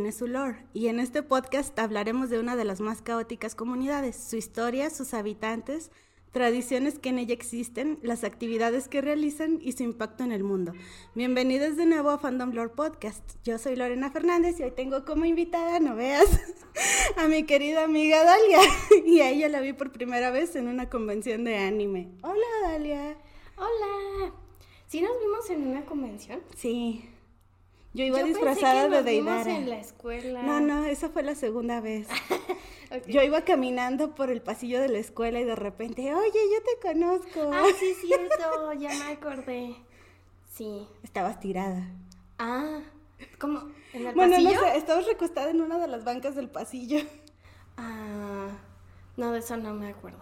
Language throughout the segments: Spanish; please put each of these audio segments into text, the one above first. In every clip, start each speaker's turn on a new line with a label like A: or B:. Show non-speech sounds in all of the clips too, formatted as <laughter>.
A: Tiene su lore y en este podcast hablaremos de una de las más caóticas comunidades, su historia, sus habitantes, tradiciones que en ella existen, las actividades que realizan y su impacto en el mundo. Bienvenidos de nuevo a Fandom Lore Podcast. Yo soy Lorena Fernández y hoy tengo como invitada, no veas, <laughs> a mi querida amiga Dalia. <laughs> Y a ella la vi por primera vez en una convención de anime. Hola Dalia.
B: Hola. ¿Sí nos vimos en una convención?
A: Sí. Yo iba disfrazada de Deidara.
B: en la escuela.
A: No, no, esa fue la segunda vez. <laughs> Yo iba caminando por el pasillo de la escuela y de repente, oye, yo te conozco.
B: Ah, sí, cierto, ya me acordé. Sí.
A: Estabas tirada.
B: Ah, ¿cómo?
A: ¿En el bueno, pasillo? no sé, estabas recostada en una de las bancas del pasillo.
B: Ah, no, de eso no me acuerdo.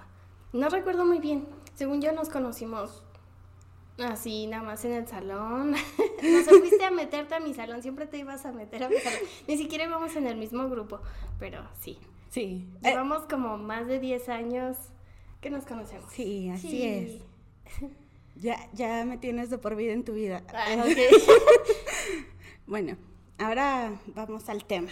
B: No recuerdo muy bien. Según yo nos conocimos así, nada más en el salón. <laughs> no se fuiste a meterte a mi salón, siempre te ibas a meter a mi salón. Ni siquiera íbamos en el mismo grupo, pero sí.
A: Sí.
B: Llevamos como más de 10 años que nos conocemos.
A: Sí, así es. Ya, ya me tienes de por vida en tu vida.
B: Ah, <laughs>
A: bueno, ahora vamos al tema.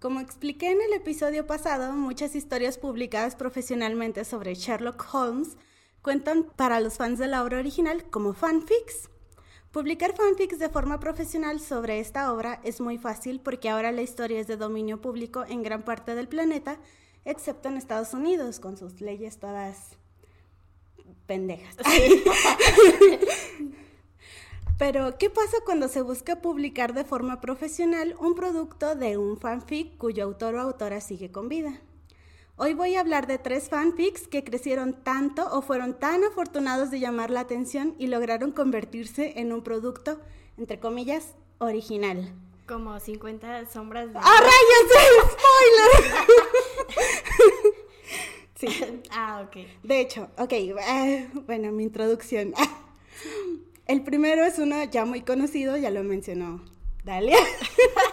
A: Como expliqué en el episodio pasado, muchas historias publicadas profesionalmente sobre Sherlock Holmes cuentan para los fans de la obra original como fanfics. Publicar fanfics de forma profesional sobre esta obra es muy fácil porque ahora la historia es de dominio público en gran parte del planeta, excepto en Estados Unidos, con sus leyes todas pendejas. <laughs> Pero, ¿qué pasa cuando se busca publicar de forma profesional un producto de un fanfic cuyo autor o autora sigue con vida? Hoy voy a hablar de tres fanfics que crecieron tanto o fueron tan afortunados de llamar la atención y lograron convertirse en un producto, entre comillas, original.
B: Como 50 sombras de...
A: ¡Ah, rayos! ¡Spoiler! <laughs>
B: sí. Ah, ok.
A: De hecho, ok, eh, bueno, mi introducción. <laughs> El primero es uno ya muy conocido, ya lo mencionó Dalia.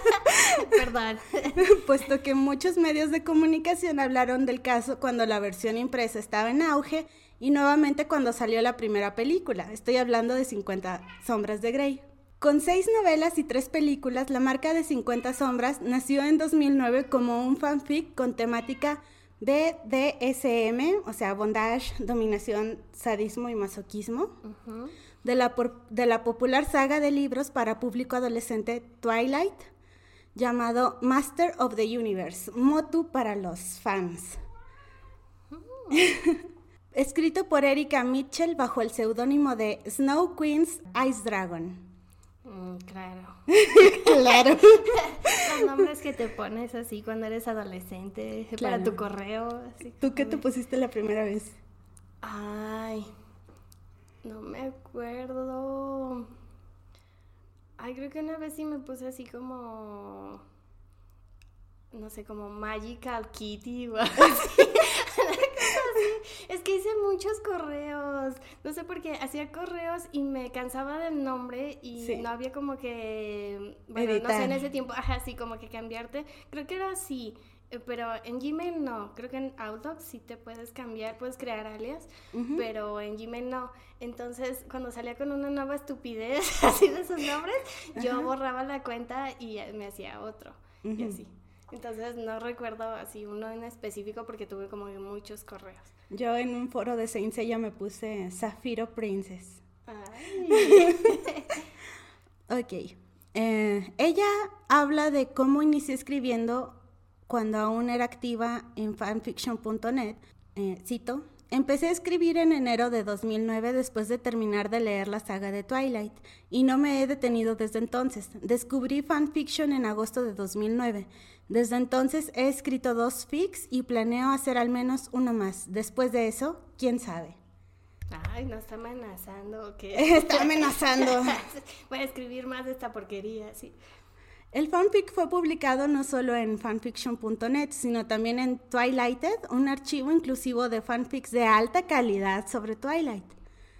A: <laughs>
B: Perdón. <laughs>
A: Puesto que muchos medios de comunicación hablaron del caso cuando la versión impresa estaba en auge y nuevamente cuando salió la primera película. Estoy hablando de 50 Sombras de Grey. Con seis novelas y tres películas, la marca de 50 Sombras nació en 2009 como un fanfic con temática BDSM, o sea, bondage, dominación, sadismo y masoquismo de la, de la popular saga de libros para público adolescente Twilight, llamado Master of the Universe, Motu para los fans. <laughs> Escrito por Erika Mitchell bajo el seudónimo de Snow Queen's Ice Dragon.
B: Mm, claro. <laughs>
A: claro. <laughs>
B: Los nombres que te pones así cuando eres adolescente, para tu correo.
A: ¿Tú qué te pusiste la primera vez?
B: Ay, no me acuerdo. Ay, creo que una vez sí me puse así como. No sé, como Magical Kitty o <laughs> así. Es que hice muchos correos. No sé por qué. Hacía correos y me cansaba del nombre y no había como que. Bueno, no sé, en ese tiempo. Ajá, sí, como que cambiarte. Creo que era así. Eh, pero en Gmail no, creo que en Outlook sí te puedes cambiar, puedes crear alias, pero en Gmail no. Entonces, cuando salía con una nueva estupidez <laughs> así de sus nombres, yo borraba la cuenta y me hacía otro. Y así. Entonces, no recuerdo así uno en específico porque tuve como muchos correos.
A: Yo en un foro de Saint Seiya me puse Zafiro Princess. <laughs> ok. Eh, ella habla de cómo inició escribiendo cuando aún era activa en fanfiction.net, eh, cito, Empecé a escribir en enero de 2009 después de terminar de leer la saga de Twilight y no me he detenido desde entonces. Descubrí fanfiction en agosto de 2009. Desde entonces he escrito dos fics y planeo hacer al menos uno más. Después de eso, quién sabe.
B: Ay, no está amenazando. <laughs>
A: está amenazando. <laughs>
B: Voy a escribir más de esta porquería, sí.
A: El fanfic fue publicado no solo en fanfiction.net, sino también en Twilighted, un archivo inclusivo de fanfics de alta calidad sobre Twilight.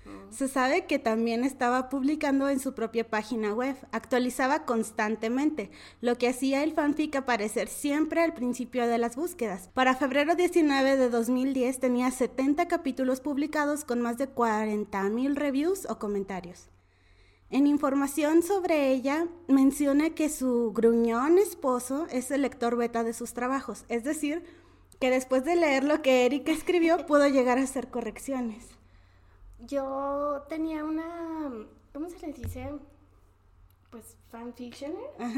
A: Mm. Se sabe que también estaba publicando en su propia página web, actualizaba constantemente, lo que hacía el fanfic aparecer siempre al principio de las búsquedas. Para febrero 19 de 2010 tenía 70 capítulos publicados con más de 40.000 reviews o comentarios. En información sobre ella menciona que su gruñón esposo es el lector beta de sus trabajos, es decir, que después de leer lo que Erika escribió <laughs> pudo llegar a hacer correcciones.
B: Yo tenía una, ¿cómo se le dice? Pues fanfiction,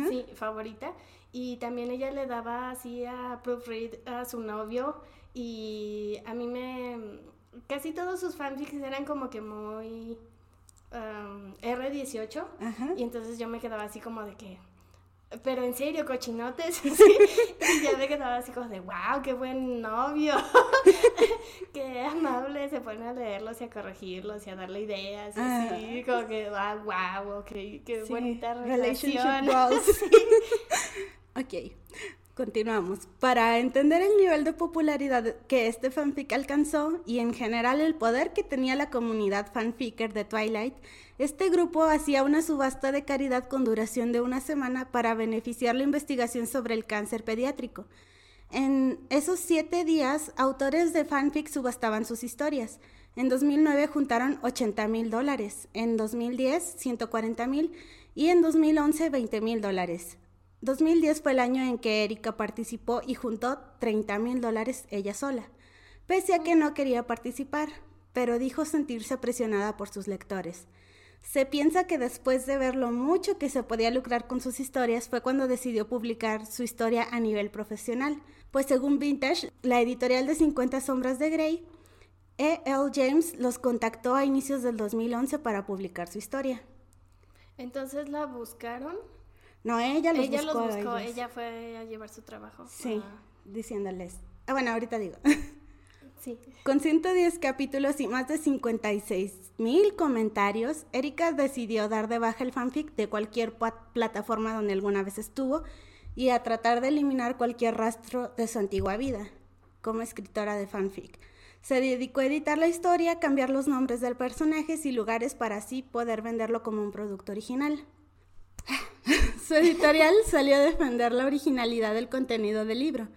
B: sí, favorita. Y también ella le daba así a proofread a su novio y a mí me... Casi todos sus fanfics eran como que muy... Um, R18 y entonces yo me quedaba así como de que pero en serio, cochinotes, <laughs> ¿sí? <laughs> Y ya me quedaba así como de, wow, qué buen novio, <laughs> qué amable, se pone a leerlos y a corregirlos y a darle ideas, y así, como que, wow, wow, ok, qué bonita relación.
A: ok, continuamos. Para entender el nivel de popularidad que este fanfic alcanzó y en general el poder que tenía la comunidad fanficker de Twilight, este grupo hacía una subasta de caridad con duración de una semana para beneficiar la investigación sobre el cáncer pediátrico. En esos siete días, autores de fanfic subastaban sus historias. En 2009 juntaron 80 mil dólares, en 2010 140 mil y en 2011 20 mil dólares. 2010 fue el año en que Erika participó y juntó 30 mil dólares ella sola, pese a que no quería participar, pero dijo sentirse presionada por sus lectores. Se piensa que después de ver lo mucho que se podía lucrar con sus historias fue cuando decidió publicar su historia a nivel profesional, pues según Vintage, la editorial de 50 sombras de Grey, E.L. James los contactó a inicios del 2011 para publicar su historia.
B: Entonces la buscaron.
A: No, ella los
B: ella buscó. Los buscó.Ella fue a llevar su trabajo.
A: Sí, diciéndoles. Ah, bueno, ahorita digo. <laughs> Con 110 capítulos y más de 56 mil comentarios, Erika decidió dar de baja el fanfic de cualquier plataforma donde alguna vez estuvo y a tratar de eliminar cualquier rastro de su antigua vida como escritora de fanfic. Se dedicó a editar la historia, cambiar los nombres de personajes y lugares para así poder venderlo como un producto original. <laughs> su editorial salió a defender la originalidad del contenido del libro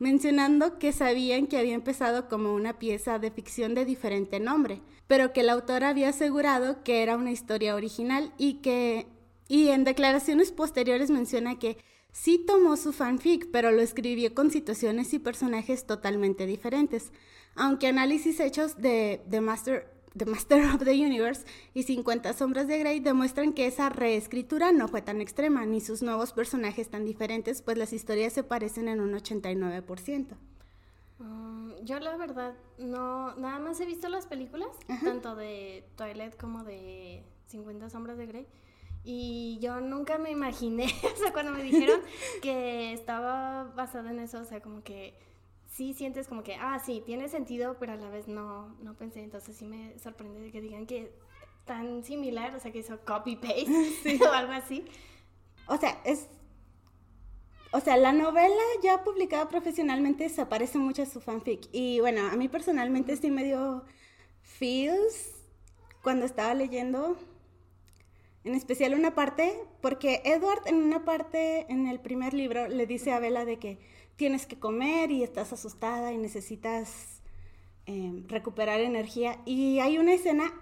A: mencionando que sabían que había empezado como una pieza de ficción de diferente nombre, pero que el autor había asegurado que era una historia original y que y en declaraciones posteriores menciona que sí tomó su fanfic, pero lo escribió con situaciones y personajes totalmente diferentes. Aunque análisis hechos de The Master The Master of the Universe y 50 Sombras de Grey demuestran que esa reescritura no fue tan extrema, ni sus nuevos personajes tan diferentes, pues las historias se parecen en un 89%.
B: Mm, yo la verdad no, nada más he visto las películas, tanto de Twilight como de 50 Sombras de Grey. Y yo nunca me imaginé, <laughs> o sea, cuando me dijeron que estaba basada en eso, o sea, como que sí sientes como que, ah, sí, tiene sentido, pero a la vez no, no pensé. Entonces sí me sorprende que digan que tan similar, o sea, que hizo copy-paste <laughs> <laughs> o algo así.
A: O sea, es... O sea, la novela ya publicada profesionalmente se parece mucho a su fanfic. Y bueno, a mí personalmente sí me dio feels cuando estaba leyendo. En especial una parte, porque Edward en una parte, en el primer libro, le dice a Bella de que tienes que comer y estás asustada y necesitas em, recuperar energía. Y hay una escena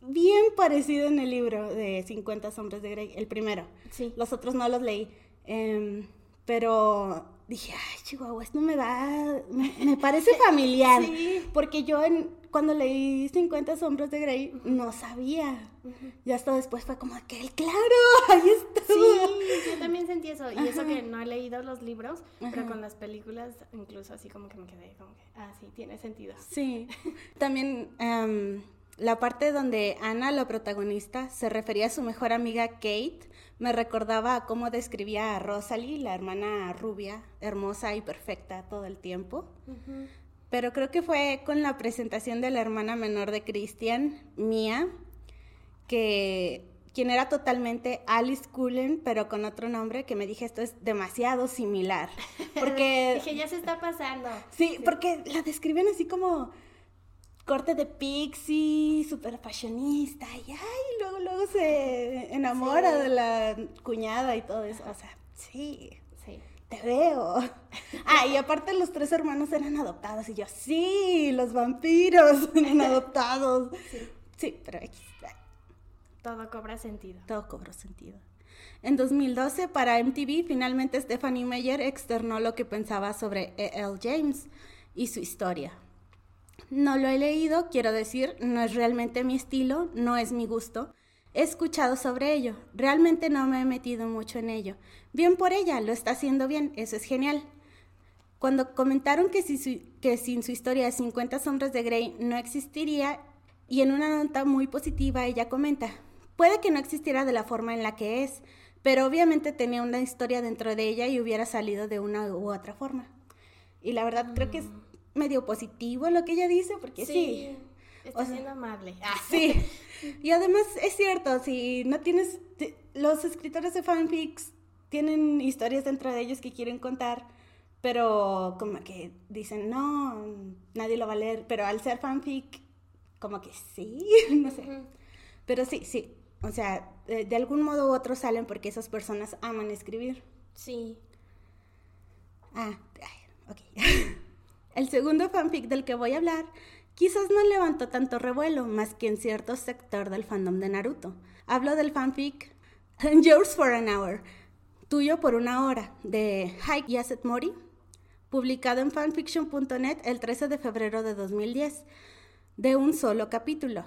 A: bien parecida en el libro de 50 sombras de Grey, el primero. Sí. Los otros no los leí. Em, pero dije, ay, Chihuahua, esto me da, me, parece familiar. <laughs> sí. Porque yo en, cuando leí 50 sombras de Grey no sabía. Y hasta después fue como que, claro, <laughs> ahí está.
B: Sí, yo también sentí eso. Y eso que no he leído los libros, pero con las películas incluso así como que me quedé como que, ah, sí, tiene sentido.
A: Sí. <laughs> también em, la parte donde Ana, la protagonista, se refería a su mejor amiga Kate, me recordaba cómo describía a Rosalie, la hermana rubia, hermosa y perfecta todo el tiempo. Pero creo que fue con la presentación de la hermana menor de Christian, Mia, que quien era totalmente Alice Cullen, pero con otro nombre, que me dije esto es demasiado similar. <laughs> Porque.
B: dije, ya se está pasando.
A: Sí, porque la describen así como corte de pixie, súper fashionista, y ay, luego, luego se enamora de la cuñada y todo eso. O sea, sí, sí, te veo. <laughs> Ah, y aparte los tres hermanos eran adoptados, y yo, sí, los vampiros <laughs> eran adoptados. Sí, sí pero
B: Todo cobra sentido.
A: Todo cobra sentido. En 2012, para MTV, finalmente Stephanie Meyer externó lo que pensaba sobre E.L. James y su historia. No lo he leído, quiero decir, no es realmente mi estilo, no es mi gusto. He escuchado sobre ello, realmente no me he metido mucho en ello. Bien por ella, lo está haciendo bien, eso es genial. Cuando comentaron que, sin su historia de 50 sombras de Grey no existiría, y en una nota muy positiva ella comenta, puede que no existiera de la forma en la que es, pero obviamente tenía una historia dentro de ella y hubiera salido de una u otra forma. Y la verdad creo que es mm. Medio positivo lo que ella dice, porque sí.
B: Está siendo amable.
A: Ah, sí. Y además es cierto, si no tienes, los escritores de fanfics tienen historias dentro de ellos que quieren contar, pero como que dicen, no, nadie lo va a leer, pero al ser fanfic como que sí, <laughs> no sé. Pero sí, sí. O sea, de, algún modo u otro salen porque esas personas aman escribir.
B: Sí.
A: Ah, ok. <laughs> El segundo fanfic del que voy a hablar quizás no levantó tanto revuelo más que en cierto sector del fandom de Naruto. Hablo del fanfic <laughs> Yours for an Hour, tuyo por una hora, de Hike Yaset Mori, publicado en fanfiction.net el 13 de febrero de 2010 de un solo capítulo.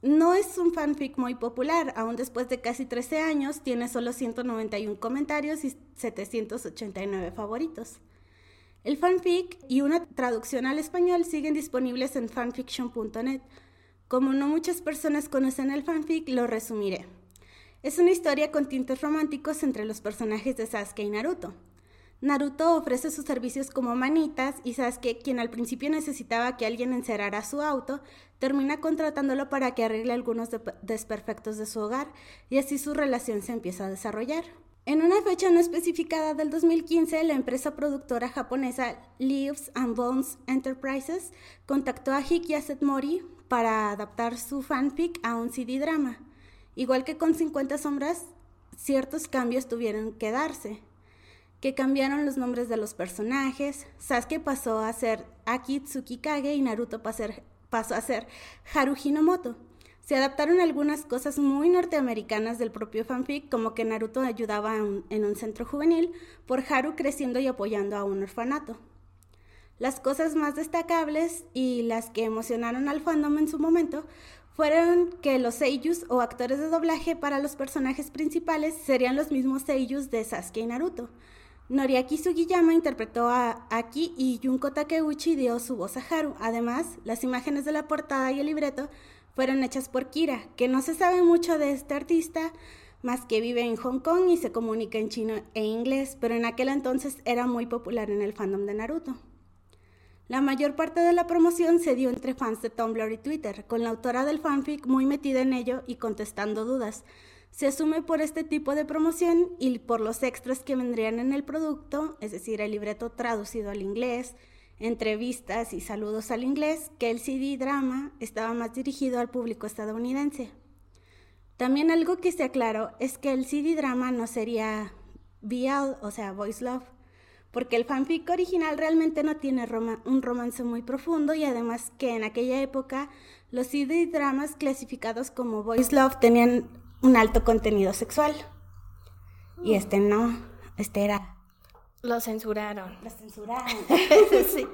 A: No es un fanfic muy popular, aún después de casi 13 años tiene solo 191 comentarios y 789 favoritos. El fanfic y una traducción al español siguen disponibles en fanfiction.net. Como no muchas personas conocen el fanfic, lo resumiré. Es una historia con tintes románticos entre los personajes de Sasuke y Naruto. Naruto ofrece sus servicios como manitas y Sasuke, quien al principio necesitaba que alguien encerrara su auto, termina contratándolo para que arregle algunos desperfectos de su hogar y así su relación se empieza a desarrollar. En una fecha no especificada del 2015, la empresa productora japonesa Leaves and Bones Enterprises contactó a Hiki Mori para adaptar su fanfic a un CD drama. Igual que con 50 sombras, ciertos cambios tuvieron que darse que cambiaron los nombres de los personajes. Sasuke pasó a ser Aki Tsukikage y Naruto pasó a ser Haru Hinomoto. Se adaptaron algunas cosas muy norteamericanas del propio fanfic, como que Naruto ayudaba en un centro juvenil, por Haru creciendo y apoyando a un orfanato. Las cosas más destacables y las que emocionaron al fandom en su momento fueron que los seiyus o actores de doblaje para los personajes principales serían los mismos seiyus de Sasuke y Naruto, Noriaki Sugiyama interpretó a Aki y Junko Takeuchi dio su voz a Haru. Además, las imágenes de la portada y el libreto fueron hechas por Kira, que no se sabe mucho de este artista, más que vive en Hong Kong y se comunica en chino e inglés, pero en aquel entonces era muy popular en el fandom de Naruto. La mayor parte de la promoción se dio entre fans de Tumblr y Twitter, con la autora del fanfic muy metida en ello y contestando dudas, se asume por este tipo de promoción y por los extras que vendrían en el producto, es decir, el libreto traducido al inglés, entrevistas y saludos al inglés, que el CD drama estaba más dirigido al público estadounidense. También algo que se aclaró es que el CD drama no sería VL, o sea, Voice Love, porque el fanfic original realmente no tiene un romance muy profundo y además que en aquella época los CD dramas clasificados como Voice Love tenían un alto contenido sexual. Y este no, este era...
B: Lo censuraron.
A: Lo censuraron. <laughs>
B: sí.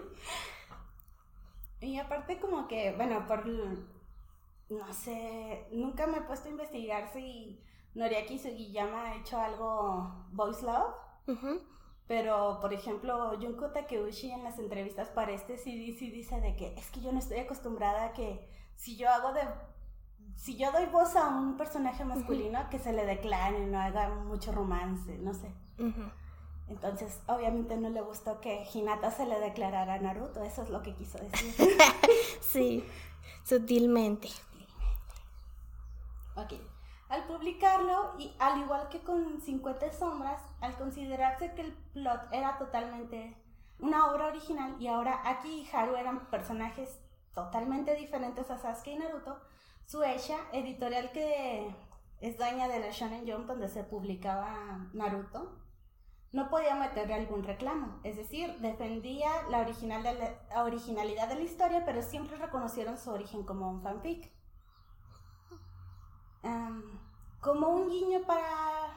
A: Y aparte como que, bueno, por... No sé, nunca me he puesto a investigar si Noriaki Sugiyama ha hecho algo voice love. Pero, por ejemplo, Junko Takeuchi en las entrevistas para este CD sí dice de que es que yo no estoy acostumbrada a que si yo hago de si yo doy voz a un personaje masculino, que se le declare, no haga mucho romance, no sé. Entonces, obviamente no le gustó que Hinata se le declarara a Naruto, eso es lo que quiso decir. <laughs>
B: sí, sutilmente.
A: Ok. Al publicarlo, y al igual que con 50 sombras, al considerarse que el plot era totalmente una obra original y ahora Aki y Haru eran personajes totalmente diferentes a Sasuke y Naruto, Suecia, editorial que es dueña de la Shonen Jump donde se publicaba Naruto, no podía meterle algún reclamo. Es decir, defendía la, original la originalidad de la historia, pero siempre reconocieron su origen como un fanfic. como un guiño para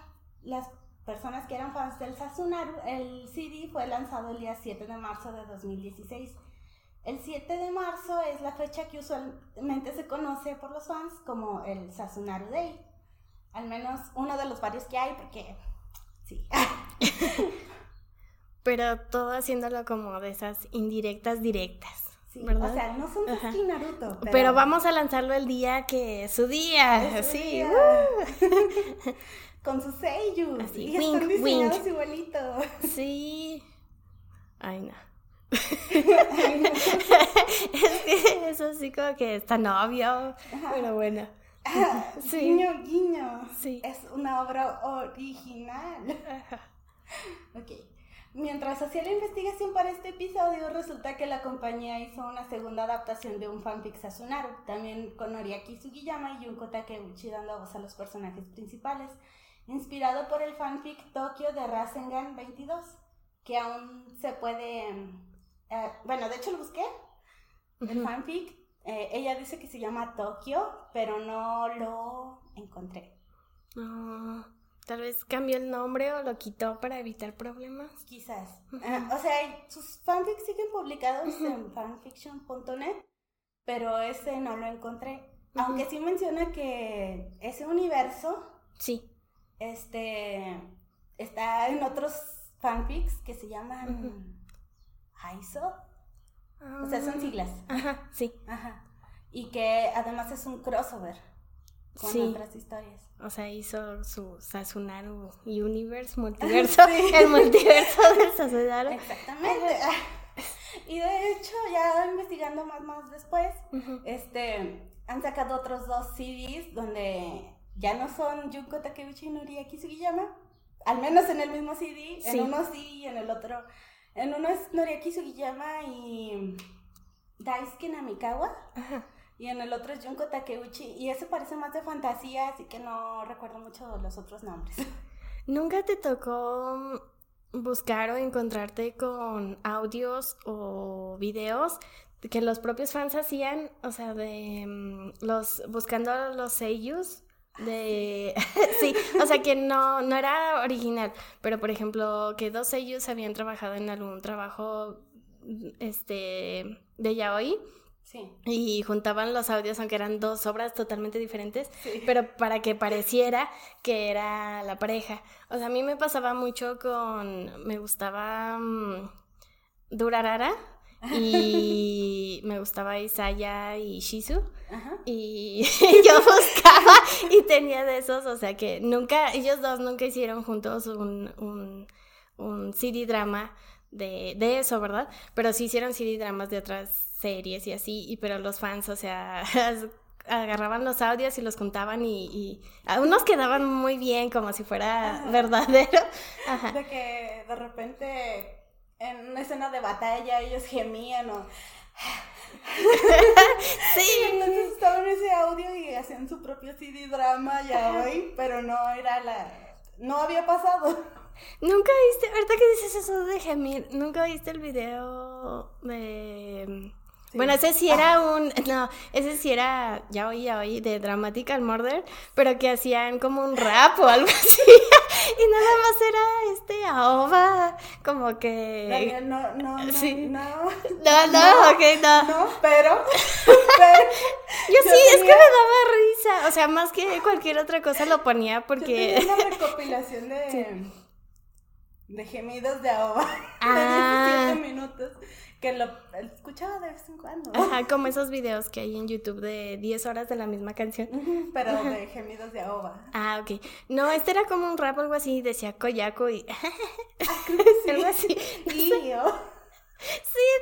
A: las personas que eran fans del Sasunaru, el CD fue lanzado el día 7 de marzo de 2016. El 7 de marzo es la fecha que usualmente se conoce por los fans como el Sasunaru Day. Al menos uno de los varios que hay, porque sí. <laughs>
B: Pero todo haciéndolo como de esas indirectas directas.
A: Sí, o sea, no son de Naruto.
B: Pero... vamos a lanzarlo el día que es su día. sí. <laughs>
A: Con sus sellos. Así, y wink, están diseñados igualitos. <laughs>
B: Sí. Ay, no. es que eso sí como que está novio. Pero bueno.
A: Ah, <laughs> sí. Guiño, guiño. Sí. Es una obra original. <laughs> Ok. Mientras hacía la investigación para este episodio, resulta que la compañía hizo una segunda adaptación de un fanfic Sasunaru, también con Noriaki Sugiyama y Junko Takeuchi dando voz a los personajes principales, inspirado por el fanfic Tokyo de Rasengan 22, que aún se puede... Eh, bueno, de hecho lo busqué, el fanfic, eh, ella dice que se llama Tokyo, pero no lo encontré.
B: Ah. Tal vez cambió el nombre o lo quitó para evitar problemas.
A: Quizás. Ah, o sea, sus fanfics siguen publicados en fanfiction.net, pero ese no lo encontré. Aunque sí menciona que ese universo.
B: Sí.
A: Este. Está en otros fanfics que se llaman. O sea, son ah. siglas.
B: Ajá, sí.
A: Ajá. Y que además es un crossover con otras historias.
B: O sea, hizo su Sasunaru Universe, <laughs> multiverso, el multiverso de Sasunaru.
A: Exactamente. y de hecho, ya investigando más más después, este han sacado otros dos CDs donde ya no son Junko Takeuchi y Noriaki Sugiyama, al menos en el mismo CD, en uno sí y en el otro. En uno es Noriaki Sugiyama y Daisuke Namikawa. Ajá y en el otro es Junko Takeuchi, y eso parece más de fantasía, así que no recuerdo mucho los otros nombres. <laughs>
B: ¿Nunca te tocó buscar o encontrarte con audios o videos que los propios fans hacían, o sea, de mm, los buscando los sellos de <laughs> sí, o sea que no no era original, pero por ejemplo, que dos sellos habían trabajado en algún trabajo este de yaoi y juntaban los audios, aunque eran dos obras totalmente diferentes, pero para que pareciera que era la pareja. O sea, a mí me pasaba mucho con. Me gustaba. Um, Durarara. Y me gustaba Isaya y Shizu. Y <laughs> yo buscaba y tenía de esos, o sea que nunca, ellos dos nunca hicieron juntos un, un, un CD drama de, de eso, ¿verdad? Pero sí hicieron CD dramas de otras series y así, y pero los fans, o sea, <laughs> agarraban los audios y los contaban y, y unos quedaban muy bien como si fuera verdadero.
A: De que de repente en una escena de batalla ellos gemían o... <laughs> sí. <laughs> entonces estaban ese audio y hacían su propio CD drama ya hoy, pero no era la... No había pasado.
B: Nunca viste, ahorita que dices eso de gemir, nunca viste el video de bueno, ese sí era un, <laughs> no, ese sí era, ya oí, ya oí, de Dramatical Murder, pero que hacían como un rap o algo <laughs> así, y nada más era este aoba, como
A: que... No, no, no,
B: sí. <laughs>
A: no,
B: no, no, ok, no.
A: No, pero, pero
B: yo, sí, es que me daba risa, o sea, más que cualquier otra cosa lo ponía porque...
A: Yo una recopilación de... De gemidos de aoba. Ah. De 17 minutos que lo escuchaba de vez en cuando.
B: Ajá, como esos videos que hay en YouTube de 10 horas de la misma canción.
A: pero de gemidos de ahoba.
B: Ah, ok. No, este era como un rap o algo así, decía Koyako y... <laughs> algo así.
A: Sí,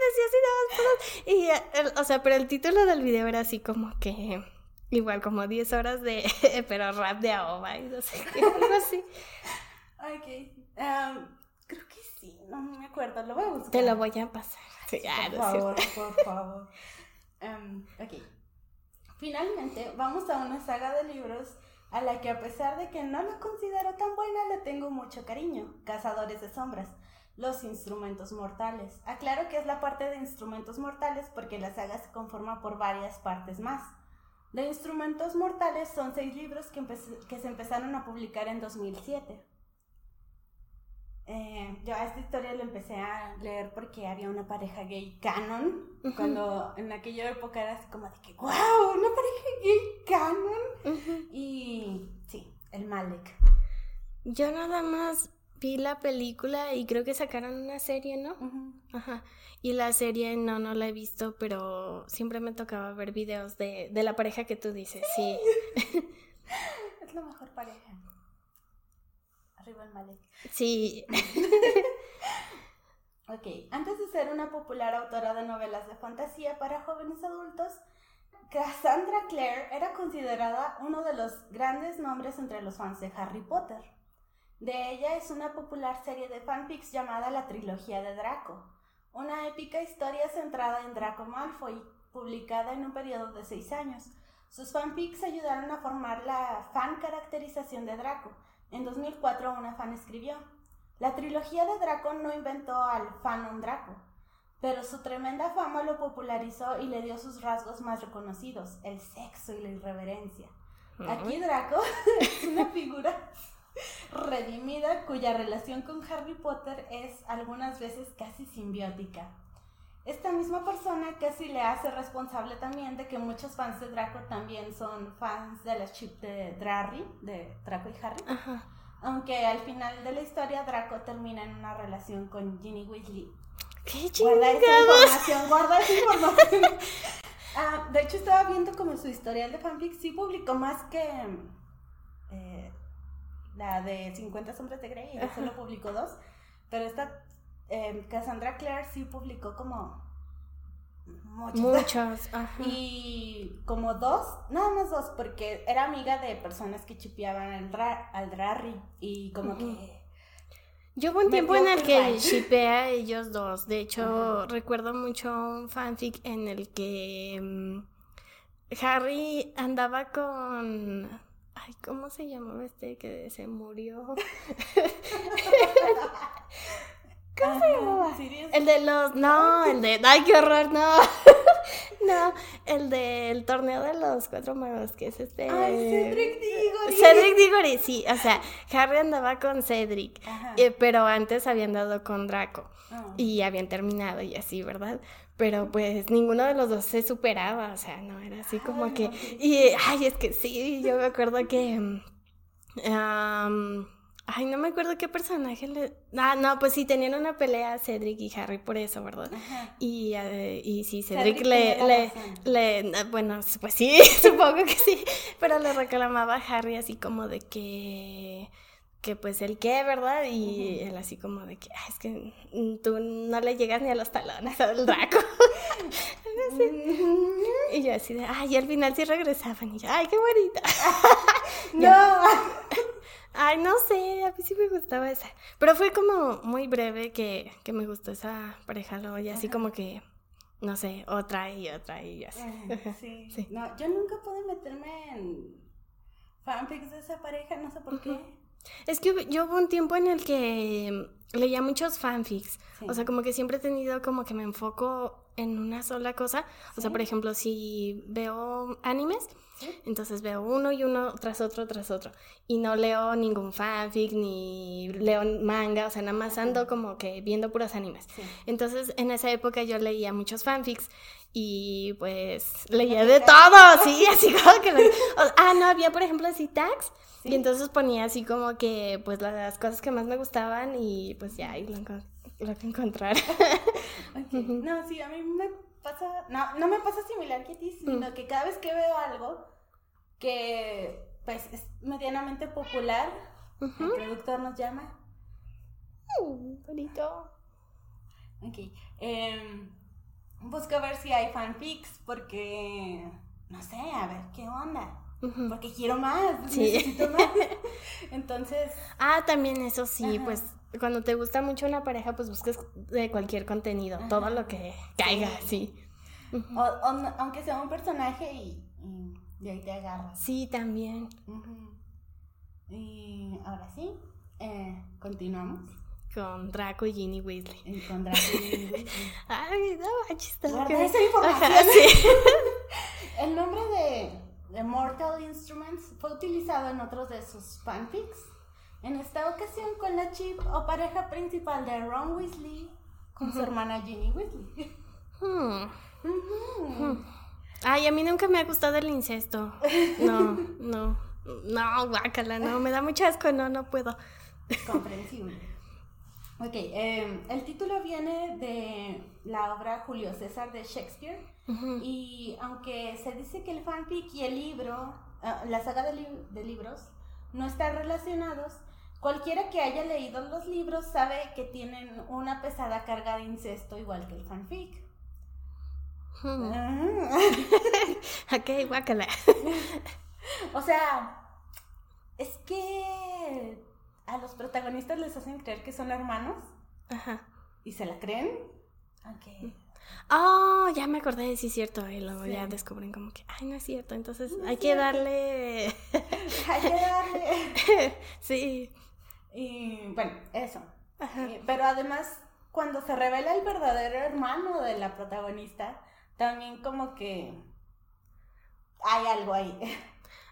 B: decía así nada más. Y, o sea, pero el título del video era así como que... Igual como 10 horas de... <laughs> pero rap de ahoba y no sé qué, algo así.
A: Ok. Um, creo que sí, no me acuerdo, lo voy a buscar.
B: Te lo voy a pasar
A: por favor, por <laughs> favor. Ok. Finalmente, vamos a una saga de libros a la que a pesar de que no la considero tan buena, le tengo mucho cariño. Cazadores de sombras. Los instrumentos mortales. Aclaro que es la parte de instrumentos mortales porque la saga se conforma por varias partes más. De Instrumentos Mortales son seis libros que, que se empezaron a publicar en 2007. Eh, yo a esta historia lo empecé a leer porque había una pareja gay canon, cuando en aquella época era así como de que, wow, una pareja gay canon. Y sí, el Malek.
B: Yo nada más vi la película y creo que sacaron una serie, ¿no? Ajá. Y la serie no, no la he visto, pero siempre me tocaba ver videos de, de la pareja que tú dices, sí. <laughs>
A: es la mejor pareja. Arriba el Malek.
B: Sí. <laughs>
A: ok, antes de ser una popular autora de novelas de fantasía para jóvenes adultos, Cassandra Clare era considerada uno de los grandes nombres entre los fans de Harry Potter. De ella es una popular serie de fanfics llamada La Trilogía de Draco, una épica historia centrada en Draco Malfoy, publicada en un periodo de seis años. Sus fanfics ayudaron a formar la fan caracterización de Draco. En 2004 una fan escribió, la trilogía de Draco no inventó al fanon Draco, pero su tremenda fama lo popularizó y le dio sus rasgos más reconocidos, el sexo y la irreverencia. Aquí Draco <laughs> es una figura redimida cuya relación con Harry Potter es algunas veces casi simbiótica. Esta misma persona casi le hace responsable también de que muchos fans de Draco también son fans de la chip de Drarry, de Draco y Harry. Aunque al final de la historia Draco termina en una relación con Ginny Weasley.
B: ¡Qué
A: Guarda esa información, guarda esa <laughs> información. ah, de hecho estaba viendo como su historial de fanfic, sí publicó más que... Eh, la de 50 sombras de Grey, y solo publicó dos, pero esta eh, Cassandra Clare sí publicó como
B: muchas. Muchas, <laughs>
A: Y como dos, nada más dos, porque era amiga de personas que chipeaban al, al Drarry y como que...
B: Yo hubo un tiempo en el que <laughs> chipé a ellos dos. De hecho, recuerdo mucho un fanfic en el que mm, Harry andaba con Ay, ¿cómo se llamaba este que se murió? <laughs> ¿Cómo se llamaba? El de los. No, el de. ¡Ay, qué horror! No. <laughs> no, el del torneo de los cuatro magos, que es este.
A: Ay, Cedric Diggory.
B: Cedric Diggory, sí. O sea, Harry andaba con Cedric, eh, pero antes habían dado con Draco. Ah. Y habían terminado y así, ¿verdad? pero pues ninguno de los dos se superaba, o sea, no, era así como que, y, ay, es que sí, yo me acuerdo que, ay, no me acuerdo qué personaje le, ah, no, pues sí, tenían una pelea Cedric y Harry por eso, ¿verdad? Y, uh, y sí, Cedric, le, le, le, bueno, pues sí, <laughs> supongo que sí, pero le reclamaba a Harry así como de que que pues el qué, ¿verdad? Y él así como de que, es que tú no le llegas ni a los talones al <laughs> Draco. <laughs> y yo así de, ay, y al final sí regresaban. Y yo, ay, qué bonita.
A: no.
B: Ay, no sé, a mí sí me gustaba esa. Pero fue como muy breve que, que me gustó esa pareja luego y así como que, no sé, otra y otra y así. <laughs>
A: sí. sí. No, yo nunca pude meterme en fanfics de esa pareja, no sé por qué.
B: Es que yo hubo un tiempo en el que leía muchos fanfics. O sea, como que siempre he tenido como que me enfoco en una sola cosa. O sea, por ejemplo, si veo animes, entonces veo uno y uno tras otro, tras otro. Y no leo ningún fanfic, ni leo manga, o sea, nada más ando como que viendo puros animes. Entonces, en esa época yo leía muchos fanfics y pues leía de todo, sí, <laughs> así como que... ah, no, había por ejemplo así tags y entonces ponía así como que pues las cosas que más me gustaban y pues ya, y lo, lo que encontrar. <laughs>
A: No, sí, a mí me pasa, no, no me pasa similar que a ti, sino mm. que cada vez que veo algo que pues es medianamente popular, el productor nos llama.
B: Mm, bonito.
A: Ok. Eh, busco ver si hay fanfics porque, no sé, a ver, ¿qué onda? Porque quiero más, necesito más. <laughs> Entonces...
B: Ah, también eso sí, pues cuando te gusta mucho una pareja, pues buscas de cualquier contenido, todo lo que caiga, sí.
A: o, aunque sea un personaje y, y, ahí te agarras.
B: Sí, también.
A: Y ahora sí, eh, continuamos.
B: Con Draco y Ginny Weasley.
A: Y con Draco y Ginny Weasley. <laughs>
B: Ay, no,
A: Guarda esa información. <laughs> El nombre de The Mortal Instruments fue utilizado en otros de sus fanfics. En esta ocasión con la chip o pareja principal de Ron Weasley con su hermana Ginny Weasley.
B: Hmm. Ay, a mí nunca me ha gustado el incesto. No, <laughs> no. No, guácala, no, me da mucho asco, no, no puedo.
A: Comprensible. Ok, em, el título viene de la obra Julio César de Shakespeare y aunque se dice que el fanfic y el libro, ah, la saga de, libros, no están relacionados, cualquiera que haya leído los libros sabe que tienen una pesada carga de incesto igual que el fanfic.
B: Ah. <laughs> ok, guácala. <laughs>
A: o sea, es que a los protagonistas les hacen creer que son hermanos. Ajá. ¿Y se la creen? Ok.
B: Oh, ya me acordé, sí es cierto. Y luego ya descubren como que, ay, no es cierto. Entonces <laughs> hay que darle.
A: hay que darle.
B: sí.
A: Y bueno, eso. Ajá. pero además, cuando se revela el verdadero hermano de la protagonista, también como que hay algo ahí.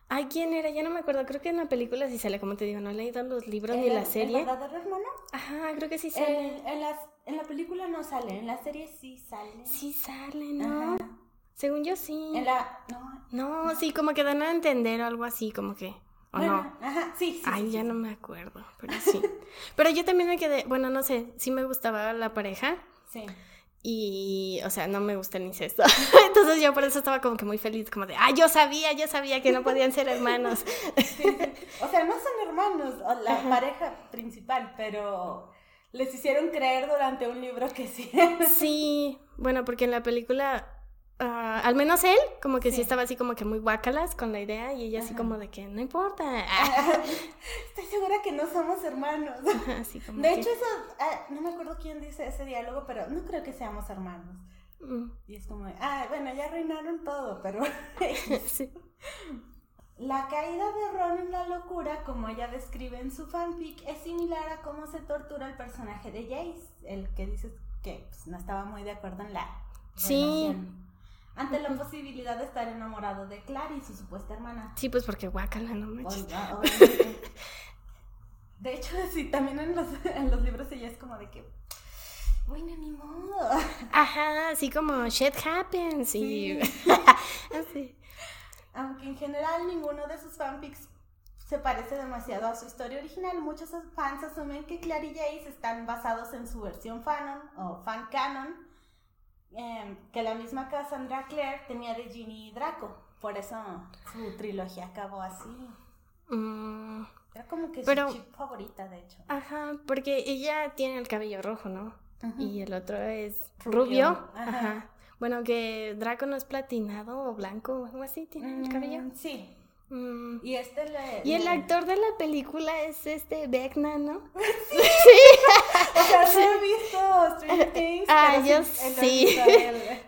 B: Ay, ¿quién era? Ya no me acuerdo. Creo que en la película sí sale, como te digo, no he leído los libros ni la serie.
A: ¿El verdadero hermano?
B: Ajá, creo que sí sale.
A: En, las, en la película no sale, en la serie sí sale.
B: Sí sale, ¿no? Según yo sí.
A: En la... No.
B: No, sí, como que dan a entender algo así, como que... ¿O no?
A: Ajá, sí, sí.
B: Ay, ya no me acuerdo, pero sí. <laughs> pero yo también me quedé, bueno, no sé, sí me gustaba la pareja.
A: Sí.
B: Y, o sea, no me gusta el incesto. <laughs> Entonces yo por eso estaba como que muy feliz, como de, ah, yo sabía, yo sabía que no podían ser hermanos. <laughs>
A: O sea, no son hermanos, la pareja principal, pero les hicieron creer durante un libro que sí.
B: Sí, bueno, porque en la película Ah, al menos él, como que sí. estaba así como que muy guacalas con la idea y ella así como de que no importa. <laughs>
A: Estoy segura que no somos hermanos. <laughs> de hecho, eso, ah, no me acuerdo quién dice ese diálogo, pero no creo que seamos hermanos. Mm. Y es como, ah, bueno, ya reinaron todo, pero... <laughs> sí. La caída de Ron en la locura, como ella describe en su fanfic, es similar a cómo se tortura el personaje de Jace, el que dices que pues, no estaba muy de acuerdo en la...
B: Sí
A: ante la posibilidad de estar enamorado de Clary, su supuesta hermana.
B: Sí, pues porque guácala, no manches. <laughs>
A: de hecho, <laughs> sí, también en los, en los libros ella es como de que, bueno, ni modo.
B: Ajá, así como shit happens y... <laughs>
A: así. Aunque en general ninguno de sus fanfics se parece demasiado a su historia original, muchos fans asumen que Clary y Jace están basados en su versión fanon o fan canon Em, que la misma Cassandra Clare tenía de Ginny y Draco. Por eso su trilogía acabó así. Mm. Era como que su chip favorita, de hecho.
B: Ajá, porque ella tiene el cabello rojo, ¿no? Y el otro es rubio. Ajá. Bueno, que Draco no es platinado o blanco o algo así, tiene el cabello.
A: Mm, sí, Mm. Y este
B: Y el actor de la película es este Beckman, ¿no? <laughs>
A: Sí. <laughs> sí. o sea, no he visto Stranger <laughs> Things.
B: Ah, yo sí.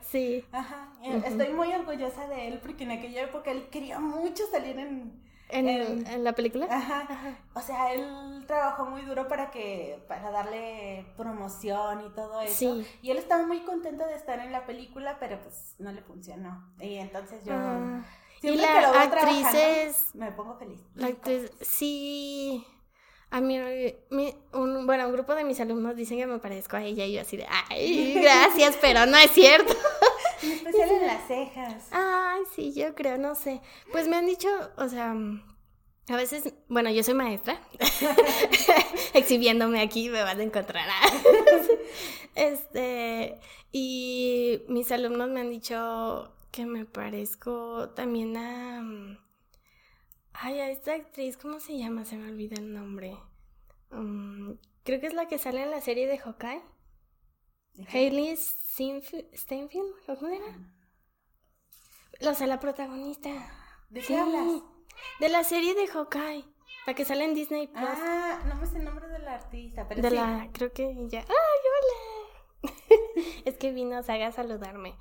B: Sí.
A: Ajá. Estoy muy orgullosa de él porque en aquella época él quería mucho salir en
B: ¿En, ¿En, la película?
A: Ajá. Ajá. O sea, él trabajó muy duro para que, para darle promoción y todo eso. Sí. Y él estaba muy contento de estar en la película, pero pues no le funcionó. Y entonces yo ah
B: y la actriz es...
A: Me pongo feliz.
B: La actriz, sí... A mí, un, bueno, un grupo de mis alumnos dicen que me parezco a ella y yo así de, ay, gracias, <laughs> pero no es cierto.
A: En especial en las cejas.
B: Ay, sí, yo creo, no sé. Pues me han dicho, o sea, a veces, bueno, yo soy maestra, <laughs> exhibiéndome aquí me van a encontrar. <laughs> este, y mis alumnos me han dicho, que me parezco también a... Mm, ay, a esta actriz, ¿cómo se llama? Se me olvida el nombre. Mm, creo que es la que sale en la serie de Hawkeye. Hailey Steinfeld, ¿cómo era? O sea, la protagonista.
A: ¿De qué hablas?
B: De la serie de Hawkeye. La que sale en Disney Plus.
A: Ah, no me sé el nombre de la artista, pero
B: de
A: sí.
B: la, creo que ya. ¡Ay, hola! es que vino Saga a saludarme.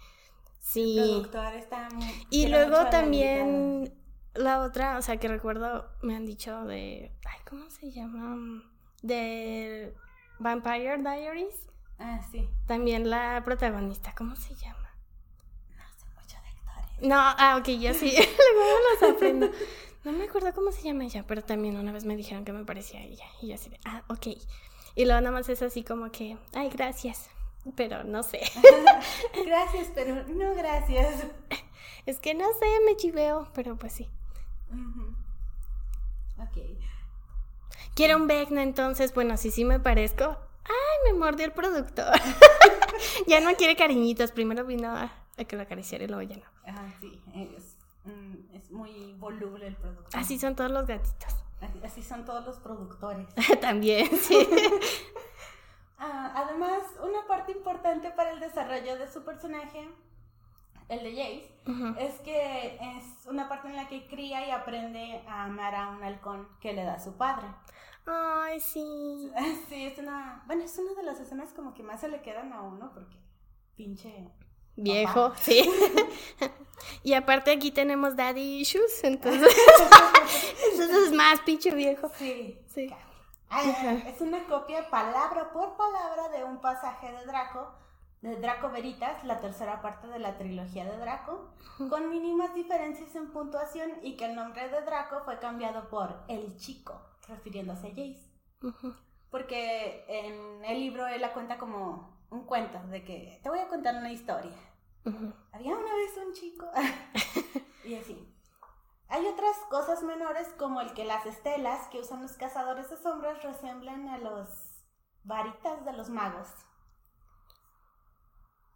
B: Sí.
A: El productor está
B: Y luego también la otra, o sea, que recuerdo, me han dicho de. Ay, ¿cómo se llama? De Vampire Diaries.
A: Ah, sí.
B: También la protagonista, ¿cómo se llama?
A: No sé mucho de actores.
B: No, ah, ok, ya sí. <laughs> <laughs> Luego los aprendo. No me acuerdo cómo se llama ella, pero también una vez me dijeron que me parecía ella. Y yo así de, ah, ok. Y luego nada más es así como que, ay, gracias. Pero no sé. <laughs>
A: gracias, pero no gracias.
B: Es que no sé, me chiveo, pero pues sí.
A: Ok.
B: Quiero un Vecna, entonces, bueno, si sí me parezco. Ay, me mordió el productor. <laughs> ya no quiere cariñitos. Primero vino a, que lo acariciara y luego ya no.
A: Ah, sí. Mm, es, muy voluble el productor.
B: Así son todos los gatitos.
A: Así, son todos los productores. <laughs>
B: También, sí.
A: Ah, además, una parte importante para el desarrollo de su personaje el de Jace, es que es una parte en la que cría y aprende a amar a un halcón que le da su padre.
B: Ay, sí. <laughs>
A: Sí, es una. Bueno, es una de las escenas como que más se le quedan a uno porque pinche.
B: Viejo, sí. <laughs> y aparte aquí tenemos daddy issues, entonces. <laughs> Eso es más pinche viejo.
A: Sí. Sí. <laughs> es una copia palabra por palabra de un pasaje de Draco de Draco Veritas, la tercera parte de la trilogía de Draco, con mínimas diferencias en puntuación y que el nombre de Draco fue cambiado por El Chico, refiriéndose a Jace. Porque en el libro él la cuenta como un cuento de que te voy a contar una historia. Había una vez un chico <laughs> y así. Hay otras cosas menores como el que las estelas que usan los cazadores de sombras resemblan a los varitas de los magos.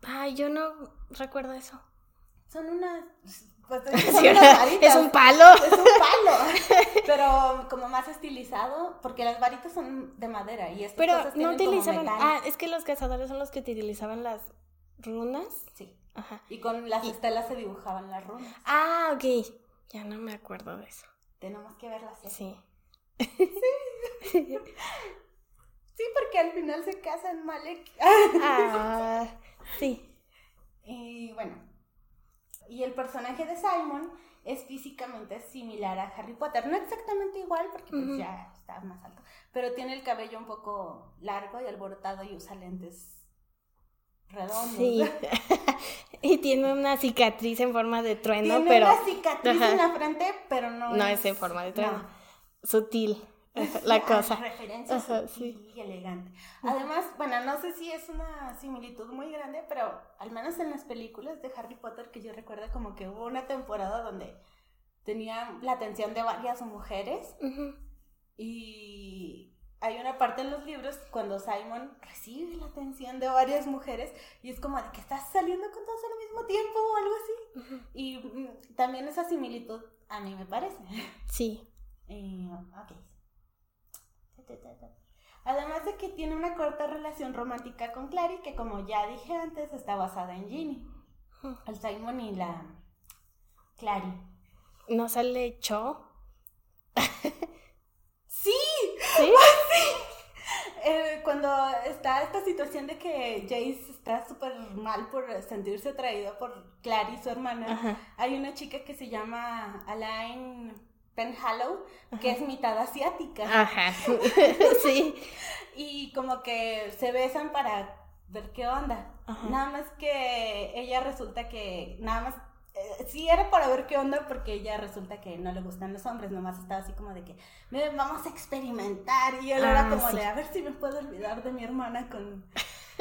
B: Ay, yo no recuerdo eso.
A: Son <laughs> unas. Pues,
B: es un palo.
A: Es un palo. <laughs> Pero como más estilizado, porque las varitas son de madera y estas
B: Pero no utilizaban. Ah, es que los cazadores son los que utilizaban las runas.
A: Sí. Ajá. Y con las estelas se dibujaban las runas.
B: Ah, ok. Ya no me acuerdo de eso.
A: Tenemos que verlas.
B: Sí.
A: sí. <laughs> Sí, porque al final se casan Malek.
B: ah, sí.
A: Y bueno, y el personaje de Simon es físicamente similar a Harry Potter. No exactamente igual, porque pues ya está más alto, pero tiene el cabello un poco largo y alborotado y usa lentes redondos.
B: Sí. <laughs> <laughs> y tiene una cicatriz en forma de trueno,
A: tiene
B: pero...
A: una cicatriz en la frente, pero no,
B: no es... en forma de trueno. Sutil <laughs> la cosa.
A: Referencia y elegante. Además, bueno, no sé si es una similitud muy grande, pero al menos en las películas de Harry Potter que yo recuerdo como que hubo una temporada donde tenía la atención de varias mujeres y hay una parte en los libros cuando Simon recibe la atención de varias mujeres y es como de que estás saliendo con todos al mismo tiempo o algo así. Y mm, también esa similitud a mí me parece.
B: Sí.
A: Ok. Además de que tiene una corta relación romántica con Clary, que como ya dije antes, está basada en Ginny. El Simon y la Clary.
B: ¿No sale Cho? <laughs> <laughs>
A: ¡Sí! Eh, cuando está esta situación de que Jace está súper mal por sentirse atraído por Clary, su hermana, hay una chica que se llama Alain Penhallow, que es mitad asiática.
B: Ajá, <laughs> <laughs> sí.
A: y como que se besan para ver qué onda. Nada más que ella resulta que, nada más, eh, sí era para ver qué onda porque ella resulta que no le gustan los hombres, nomás estaba así como de que, vamos a experimentar. Y él era ah, como de, a ver si me puedo olvidar de mi hermana con,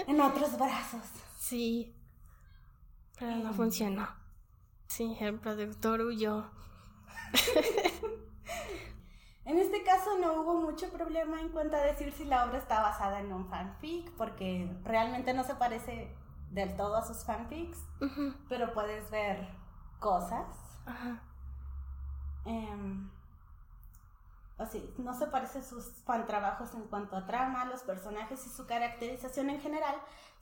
A: en otros brazos.
B: Sí, pero no funcionó. Sí, el productor huyó. <laughs>
A: en este caso no hubo mucho problema en cuanto a decir si la obra está basada en un fanfic, porque realmente no se parece del todo a sus fanfics, pero puedes ver cosas. Em, o sí, no se parece a sus fan trabajos en cuanto a trama, los personajes y su caracterización en general,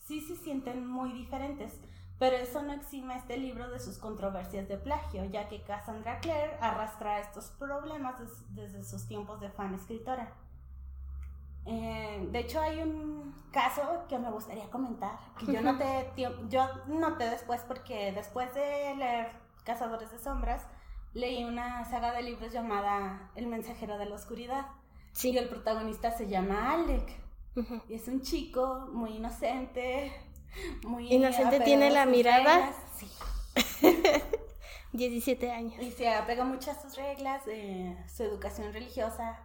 A: sí se sienten muy diferentes. Pero eso no exime a este libro de sus controversias de plagio, ya que Cassandra Clare arrastra estos problemas desde sus tiempos de fan escritora. Eh, de hecho, hay un caso que me gustaría comentar, que yo noté, <laughs> yo noté después porque después de leer Cazadores de Sombras, leí una saga de libros llamada El mensajero de la oscuridad. Y el protagonista se llama Alec. Y es un chico muy inocente, muy
B: inocente tiene la mirada.
A: Sí. <laughs>
B: 17 años.
A: Y se apega mucho a sus reglas, de su educación religiosa.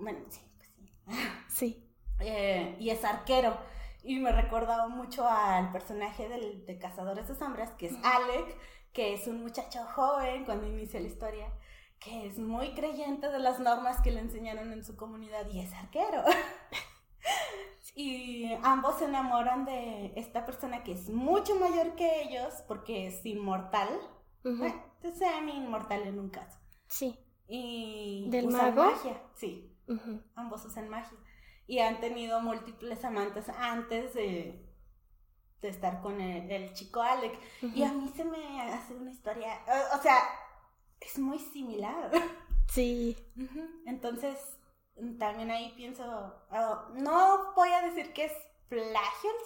A: Bueno, sí, pues sí.
B: Sí.
A: Eh, y es arquero. Y me recordaba mucho al personaje del, de Cazadores de Sombras, que es Alec, que es un muchacho joven cuando inicia la historia, que es muy creyente de las normas que le enseñaron en su comunidad y es arquero. <laughs> y ambos se enamoran de esta persona que es mucho mayor que ellos porque es inmortal. Uh semi inmortal en un caso.
B: Sí.
A: Y
B: ¿Del
A: usan
B: mago?
A: magia, sí. Ambos usan magia. Y han tenido múltiples amantes antes de, de estar con el, el chico Alec. Y a mí se me hace una historia, o, o sea, es muy similar. <laughs>
B: Sí.
A: Entonces, también ahí pienso, no voy a decir que es plagio al 100%,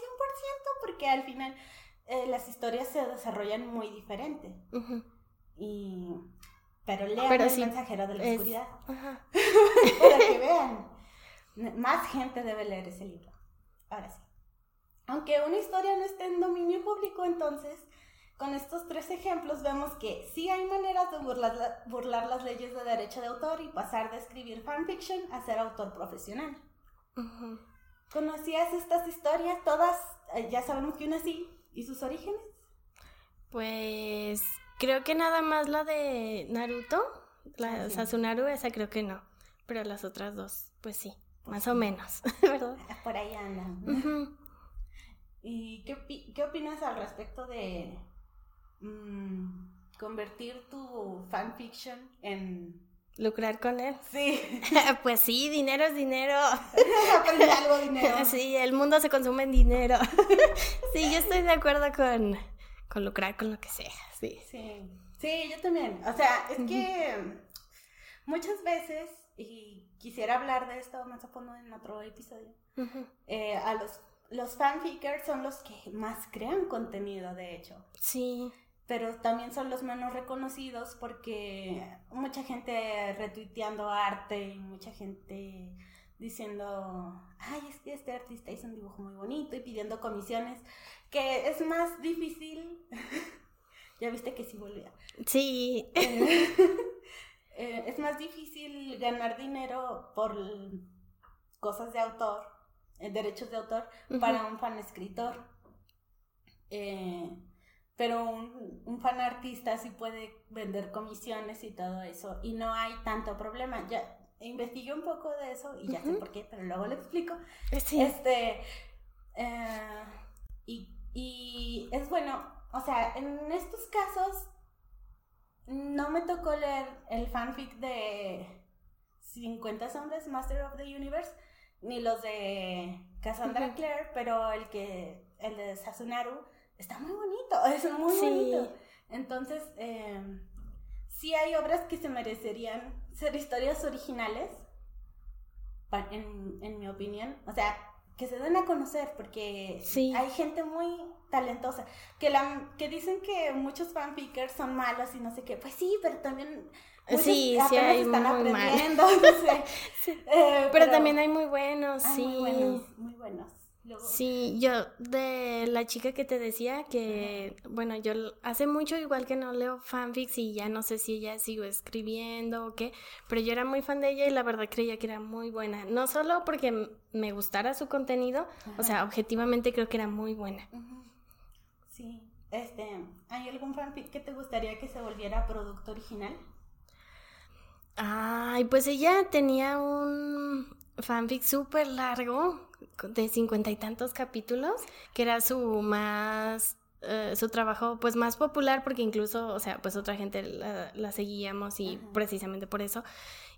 A: porque al final eh, las historias se desarrollan muy diferente. Y... Pero lean
B: Pero
A: el
B: sí,
A: mensajero de la
B: es-
A: oscuridad. <laughs> Para que vean. Más gente debe leer ese libro. Ahora sí. Aunque una historia no esté en dominio público, entonces, con estos tres ejemplos vemos que sí hay maneras de burlar, la- burlar las leyes de derecho de autor y pasar de escribir fanfiction a ser autor profesional. ¿Conocías estas historias? Todas, eh, ya sabemos que una sí. ¿Y sus orígenes?
B: Pues creo que nada más la de Naruto, la
A: Ah, sí.
B: Sasunaru, esa creo que no. Pero las otras dos, pues sí, más o menos, <laughs> ¿verdad?
A: Por ahí andan. ¿Y qué, qué opinas al respecto de mm, convertir tu fanfiction en...
B: Lucrar con él.
A: Sí, <laughs>
B: pues sí, dinero es dinero. <laughs>
A: aprender algo dinero. <laughs>
B: Sí, el mundo se consume en dinero. sí, yo estoy de acuerdo con, con lucrar con lo que sea, sí.
A: Sí, sí, yo también. O sea, es que muchas veces, y quisiera hablar de esto más a fondo en otro episodio, eh, a los, los fanfickers son los que más crean contenido, de hecho.
B: Sí,
A: pero también son los menos reconocidos porque mucha gente retuiteando arte y mucha gente diciendo, ay, es que este artista hizo un dibujo muy bonito y pidiendo comisiones, que es más difícil. <laughs> ya viste que sí volvía.
B: sí. <laughs>
A: Eh, es más difícil ganar dinero por cosas de autor, derechos de autor, para un fan escritor. Eh, pero un, un fan artista sí puede vender comisiones y todo eso, y no hay tanto problema. Ya investigué un poco de eso y ya sé por qué, pero luego lo explico.
B: Sí.
A: Este, eh, y, y es bueno, o sea, en estos casos no me tocó leer el fanfic de 50 sombras, Master of the Universe, ni los de Cassandra. Clare, pero el que, el de Sasunaru, está muy bonito, <laughs> es muy
B: Sí.
A: bonito. Entonces, eh, sí hay obras que se merecerían ser historias originales, en, en mi opinión. O sea, que se den a conocer, porque
B: Sí.
A: hay gente muy talentosa. Que, la, que dicen que muchos fanfickers son malos y no sé qué. Pues sí, pero también. Muchos
B: Sí, sí hay
A: están
B: muy mal. <laughs>
A: no sé. <laughs> Eh,
B: Pero, también hay muy buenos,
A: hay
B: sí.
A: muy buenos, muy buenos. Luego-
B: Sí, yo de la chica que te decía que, bueno, yo hace mucho igual que no leo fanfics y ya no sé si ella sigo escribiendo o qué, pero yo era muy fan de ella y la verdad creía que era muy buena. No solo porque me gustara su contenido, o sea, objetivamente creo que era muy buena.
A: Sí. Este, ¿hay algún fanfic que te gustaría que se volviera producto original?
B: Ay, pues ella tenía un fanfic súper largo, de cincuenta y tantos capítulos, que era su más, eh, su trabajo pues más popular, porque incluso, o sea, pues otra gente la, la seguíamos y
A: Ajá.
B: precisamente por eso,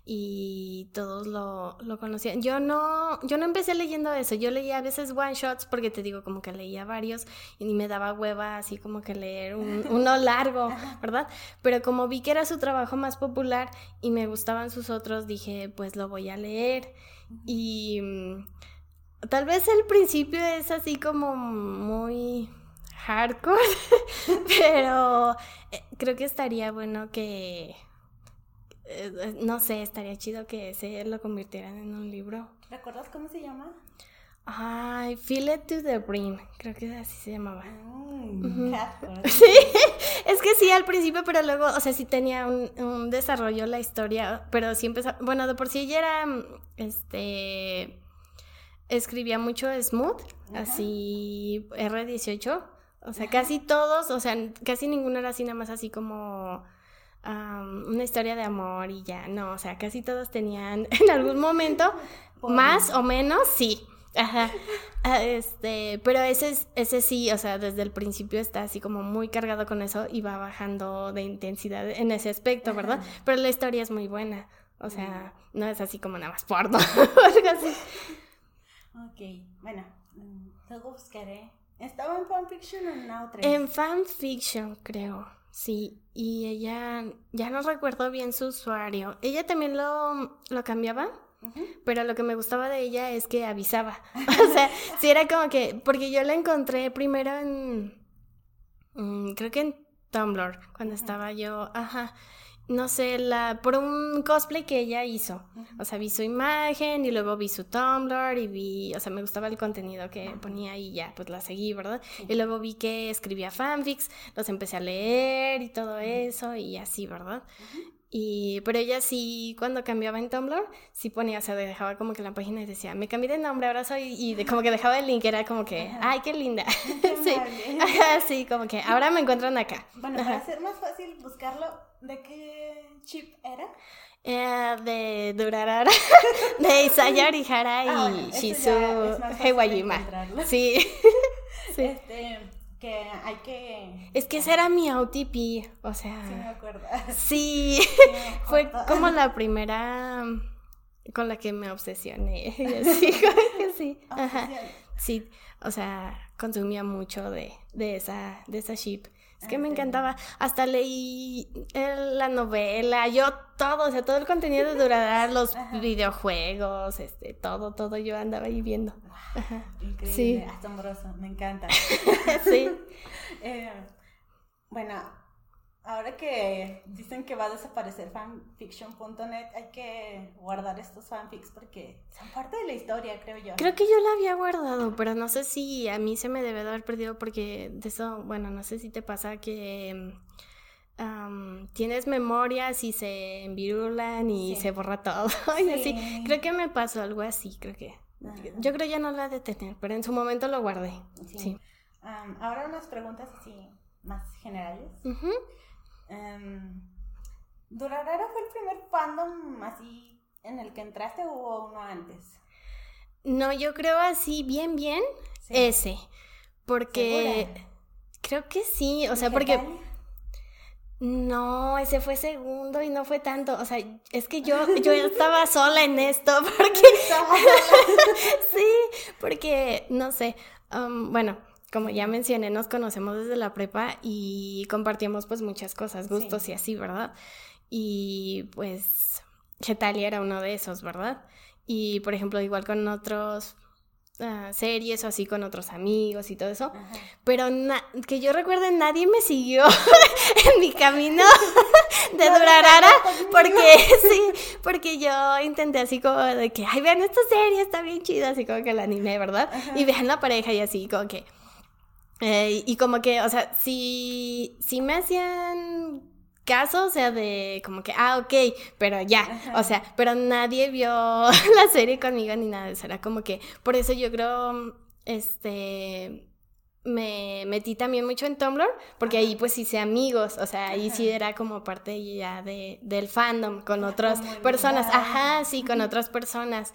B: y todos lo, lo conocían. Yo no, yo no empecé leyendo eso, yo leía a veces one shots, porque te digo, como que leía varios, y me daba hueva así como que leer un- <laughs> uno largo, ¿verdad? Pero como vi que era su trabajo más popular y me gustaban sus otros, dije, pues lo voy a leer. Y mm, tal vez el principio es así como muy hardcore, <laughs> pero eh, creo que estaría bueno que, eh, eh, no sé, estaría chido que ese lo convirtieran en un libro.
A: ¿Recuerdas cómo se llama?
B: Ay, Feel It to the Brim, creo que así se llamaba.
A: Mm, bien <laughs>
B: Sí, es que sí al principio, pero luego, o sea, sí tenía un, desarrollo la historia, pero sí empezó, bueno, de por sí ella era, este, escribía mucho smooth, así R18, o sea, casi todos, o sea, casi ninguno era así nada más así como una historia de amor y ya, no, o sea, casi todos tenían <laughs> en algún momento, <laughs> más o menos, sí. Ajá. <laughs> Ah, este, pero ese, ese sí, o sea, desde el principio está así como muy cargado con eso y va bajando de intensidad en ese aspecto, ¿verdad? Pero la historia es muy buena. O sea, no es así como nada más porno algo así.
A: Ok, bueno, luego buscaré. ¿Estaba en fanfiction o en otra?
B: En fanfiction, creo. Sí, y ella, ya no recuerdo bien su usuario. ¿Ella también lo, lo cambiaba? Pero lo que me gustaba de ella es que avisaba. <laughs> o sea, sí era como que, porque yo la encontré primero en, mm, creo que en Tumblr, cuando estaba yo, ajá, no sé, la, por un cosplay que ella hizo. O sea, vi su imagen y luego vi su Tumblr y vi, o sea, me gustaba el contenido que ponía y ya, pues la seguí, ¿verdad? Y luego vi que escribía fanfics, los empecé a leer y todo eso y así, ¿verdad? Y, pero ella sí, cuando cambiaba en Tumblr, sí ponía, o sea, dejaba como que la página y decía, me cambié de nombre, ahora soy, y de, como que dejaba el link, era como que, ay, qué linda. <laughs> sí, sí, como que, ahora me encuentran acá.
A: Bueno, para ser más fácil buscarlo, ¿de qué chip era?
B: Eh, de Durarara, <laughs> de Isaya Orihara y ah, Shizu Hewajima. Sí. <laughs>
A: sí. Este, que hay que...
B: Es que ese era mi OTP, o sea...
A: Sí, me acuerdo.
B: Sí, <laughs> fue como la primera con la que me obsesioné. Sí, sí. Ajá. Sí, o sea, consumía mucho de, de, esa, de esa ship. Es que me encantaba. Hasta leí la novela, yo todo, o sea, todo el contenido de Duradar, <laughs> los videojuegos, este, todo, todo yo andaba ahí viendo.
A: Increíble, asombroso, me encanta. <laughs>
B: sí. <laughs>
A: Eh, bueno, ahora que dicen que va a desaparecer fanfiction.net, hay que guardar estos fanfics porque son parte de la historia, creo yo.
B: Creo que yo la había guardado, pero no sé si a mí se me debe de haber perdido porque de eso, bueno, no sé si te pasa que tienes memorias y se envirulan y se borra todo. <laughs> y así. Creo que me pasó algo así, creo que. Yo creo ya no la de tener, pero en su momento lo guardé. Sí.
A: ahora unas preguntas así más generales. Um, ¿Durarara fue el primer fandom así en el que entraste o hubo uno antes?
B: No, yo creo así, bien, bien, ese. Porque creo que sí, o sea, porque... No, ese fue segundo y no fue tanto. O sea, es que yo, <laughs> yo estaba sola en esto porque... <laughs> sí, porque, no sé, um, bueno, como ya mencioné, nos conocemos desde la prepa y compartíamos pues muchas cosas, gustos y así, ¿verdad? Y pues Getalia era uno de esos, ¿verdad? Y por ejemplo, igual con otros uh, series o así con otros amigos y todo eso. Pero que yo recuerde, nadie me siguió <laughs> en mi camino <laughs> de Durarara porque <laughs> sí, porque yo intenté así como de que, ay, vean esta serie, está bien chida, así como que la animé, ¿verdad? Y vean la pareja y así como que eh, y como que, o sea, si, si me hacían caso, o sea, de como que, ah, ok, pero ya, o sea, pero nadie vio <laughs> la serie conmigo ni nada, eso era como que, por eso yo creo, este, me metí también mucho en Tumblr, porque ahí pues hice amigos, o sea, ahí sí era como parte ya de, del fandom, con otras personas, ajá, sí, con otras personas.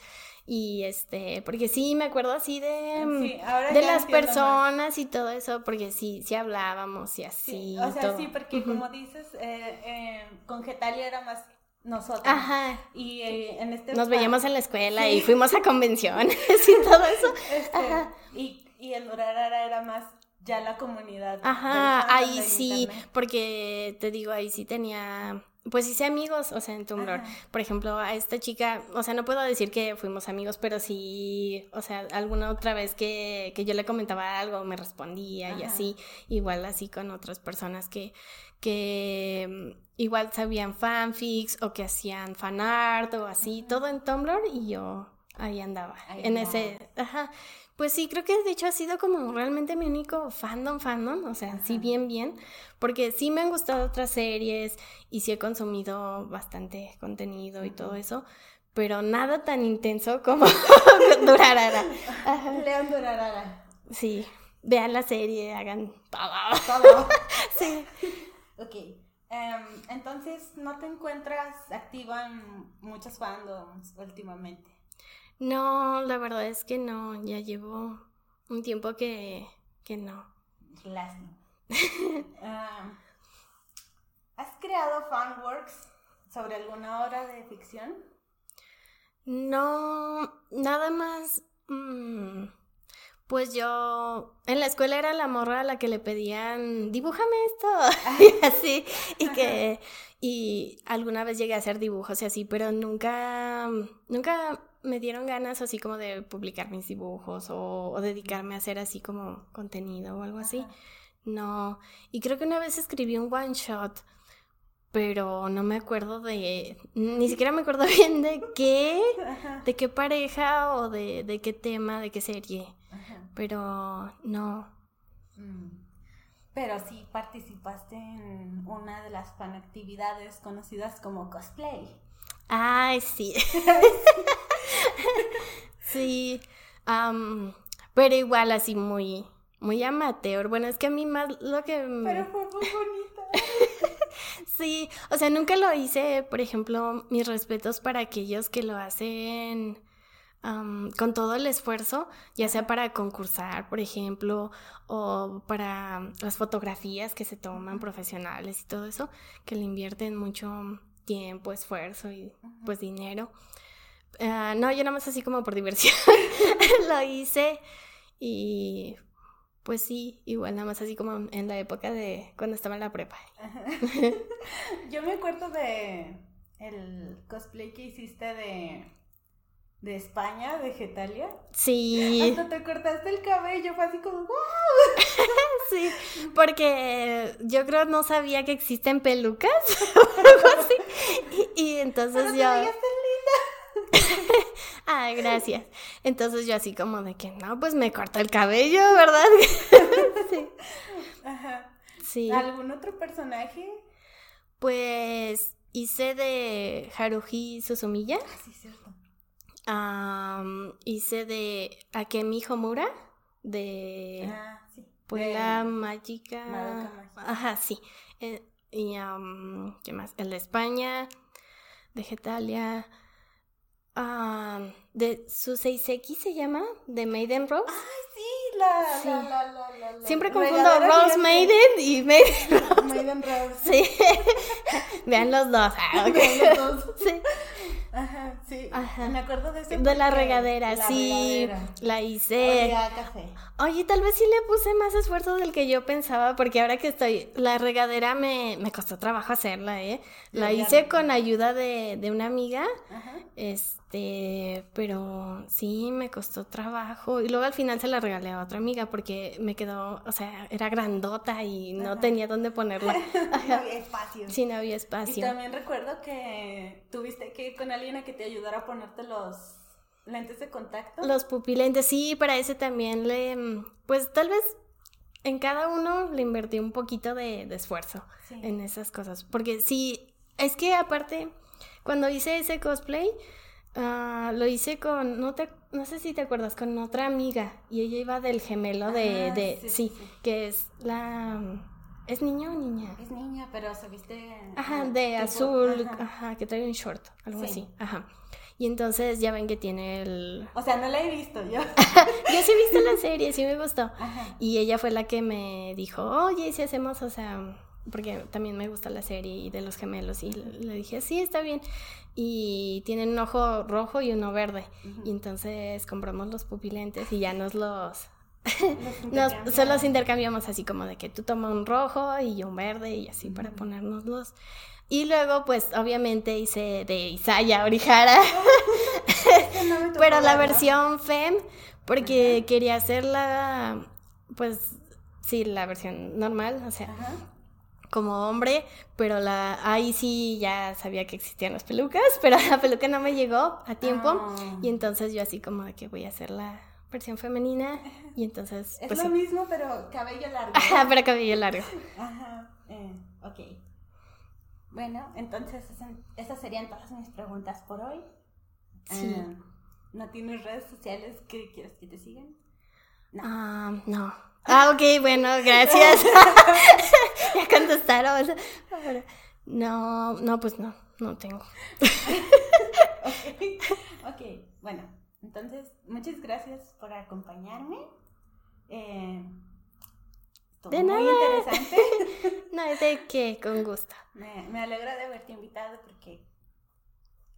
B: Y este, porque sí, me acuerdo así de, mm, de las personas y todo eso, porque sí, sí hablábamos y así.
A: o sea, sí, porque como dices, eh, eh, con Getalia era más nosotros.
B: Ajá.
A: Y eh, en este...
B: Nos veíamos en la escuela y fuimos a convenciones y todo eso. <laughs>
A: Este, Ajá. Y, y el Durarara era más ya la comunidad.
B: Ajá, ahí sí, porque te digo, ahí sí tenía pues hice amigos, o sea, en Tumblr. Por ejemplo, a esta chica, o sea, no puedo decir que fuimos amigos, pero sí, o sea, alguna otra vez que, que yo le comentaba algo, me respondía y así, igual así con otras personas que, que mm, igual sabían fanfics o que hacían fanart o así, todo en Tumblr y yo ahí andaba, en ese, ajá. Pues sí, creo que de hecho ha sido como realmente mi único fandom, fandom, o sea, sí, bien, bien, porque sí me han gustado otras series y sí he consumido bastante contenido y todo eso, pero nada tan intenso como <laughs> Durarara.
A: León Durarara.
B: Sí, vean la serie, hagan todo.
A: Todo. <laughs> sí. Ok. Em, entonces, ¿no te encuentras activa en muchos fandoms últimamente?
B: No, la verdad es que no, ya llevo un tiempo que, que no.
A: Lástima. <laughs> Em, ¿Has creado fanworks sobre alguna obra de ficción?
B: No, nada más. Mm, pues yo en la escuela era la morra a la que le pedían, dibújame esto, <laughs> y así, y que, y alguna vez llegué a hacer dibujos y así, pero nunca, nunca me dieron ganas así como de publicar mis dibujos o, dedicarme a hacer así como contenido o algo así. No, y creo que una vez escribí un one shot, pero no me acuerdo de, ni siquiera me acuerdo <laughs> bien de qué, de qué pareja o de, de qué tema, de qué serie pero no.
A: Mm. Pero sí participaste en una de las fanactividades conocidas como cosplay.
B: Ay, sí. <laughs> sí. pero igual así muy, muy amateur. Bueno, es que a mí más lo que...
A: Pero fue muy bonita. <laughs>
B: sí, o sea, nunca lo hice, por ejemplo, mis respetos para aquellos que lo hacen con todo el esfuerzo, ya sea para concursar, por ejemplo, o para las fotografías que se toman profesionales y todo eso, que le invierten mucho tiempo, esfuerzo y pues dinero. Ah, no, yo nada más así como por diversión <laughs> lo hice y pues sí, igual nada más así como en la época de cuando estaba en la prepa. <laughs>
A: yo me acuerdo de el cosplay que hiciste de de España, de Getalia.
B: Sí.
A: Hasta te cortaste el cabello, fue así como ¡wow! <laughs>
B: sí, porque yo creo no sabía que existen pelucas o algo así. Y, entonces
A: Pero
B: yo.
A: Te
B: Ay, <laughs> gracias. Entonces yo así como de que no, pues me corta el cabello, ¿verdad? <laughs>
A: sí. Ajá.
B: Sí.
A: ¿Algún otro personaje?
B: Pues hice de Haruhi Suzumiya.
A: Ah, sí, cierto
B: hice de Akemi Homura, de ah, sí. Puebla Mágica. Ajá, sí. Eh, y, ¿qué más? El de España, de Getalia. De Suseiseki se llama, de Maiden Rose.
A: Ay, sí, la, sí. La, la,
B: Siempre confundo Rose Maiden y Maiden Rose.
A: Maiden Rose.
B: Sí. <laughs> Vean los dos. Ah,
A: Vean los dos. <laughs> sí. Ajá, sí. Me acuerdo de ese.
B: De la regadera, sí. La hice.
A: café.
B: Oye, tal vez sí le puse más esfuerzo del que yo pensaba, porque ahora que estoy. La regadera me, me costó trabajo hacerla, ¿eh? La hice con ayuda de, de una amiga. Ajá. Este. Pero sí, me costó trabajo. Y luego al final se la regalé a otra amiga, porque me quedó. O sea, era grandota y no tenía dónde ponerla. <laughs>
A: no había espacio.
B: Sí, no había espacio.
A: Y también recuerdo que tuviste que ir con alguien a que te ayudara a ponerte los lentes de contacto.
B: Los pupilentes, sí, para ese también le, pues tal vez en cada uno le invertí un poquito de, esfuerzo en esas cosas, porque sí, es que aparte, cuando hice ese cosplay, ah, lo hice con, no te, no sé si te acuerdas, con otra amiga, y ella iba del gemelo de, de sí, que es la... ¿Es niño o niña?
A: Es niña, pero se viste...
B: Ajá, de azul, ajá. que trae un short, algo así, ajá. Y entonces ya ven que tiene el...
A: O sea, no la he visto yo. <laughs>
B: yo sí he visto la serie, sí me gustó. Y ella fue la que me dijo, oye, si hacemos, o sea, porque también me gusta la serie y de los gemelos. Y le, dije, sí, está bien. Y tienen un ojo rojo y uno verde. Y entonces compramos los pupilentes y ya nos los... <laughs> nos, los intercambiamos así como de que tú tomas un rojo y yo un verde y así para ponernos los... Y luego, pues, obviamente hice de Isaya Orihara. <laughs> <laughs> Pero la versión FEM, porque quería hacerla, pues, sí, la versión normal, o sea, como hombre, pero la ahí sí ya sabía que existían las pelucas, <laughs> pero la peluca no me llegó a tiempo. Ah. Y entonces yo así como de que voy a hacerla versión femenina y entonces...
A: Es
B: pues
A: lo
B: sí.
A: mismo, pero cabello largo. <laughs>
B: Ajá, pero cabello largo. <laughs>
A: Ajá, eh, ok. Bueno, entonces esas- serían todas mis preguntas por hoy.
B: Sí.
A: Ah, ¿No tienes redes sociales que quieras que te sigan? No.
B: Ah, no. Ah, ok, bueno, gracias. Ya <laughs> contestaron. Ahora, No, no, pues no, no tengo. <laughs>
A: ok, ok, bueno, entonces muchas gracias por acompañarme. Eh,
B: De
A: muy
B: nada.
A: interesante. <laughs>
B: No, de qué, con gusto.
A: me, me alegra de haberte invitado porque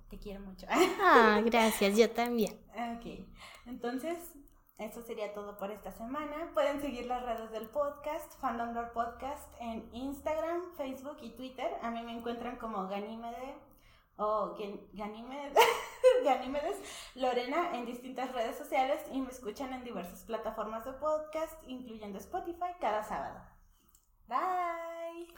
A: te quiero mucho.
B: Ah, gracias, yo también.
A: ok, entonces eso sería todo por esta semana. Pueden seguir las redes del podcast, Fandom Lore Podcast, en Instagram, Facebook y Twitter. A mí me encuentran como Ganímede o Gan- <laughs> Ganímedes, Lorena en distintas redes sociales y me escuchan en diversas plataformas de podcast, incluyendo Spotify, cada sábado. Bye.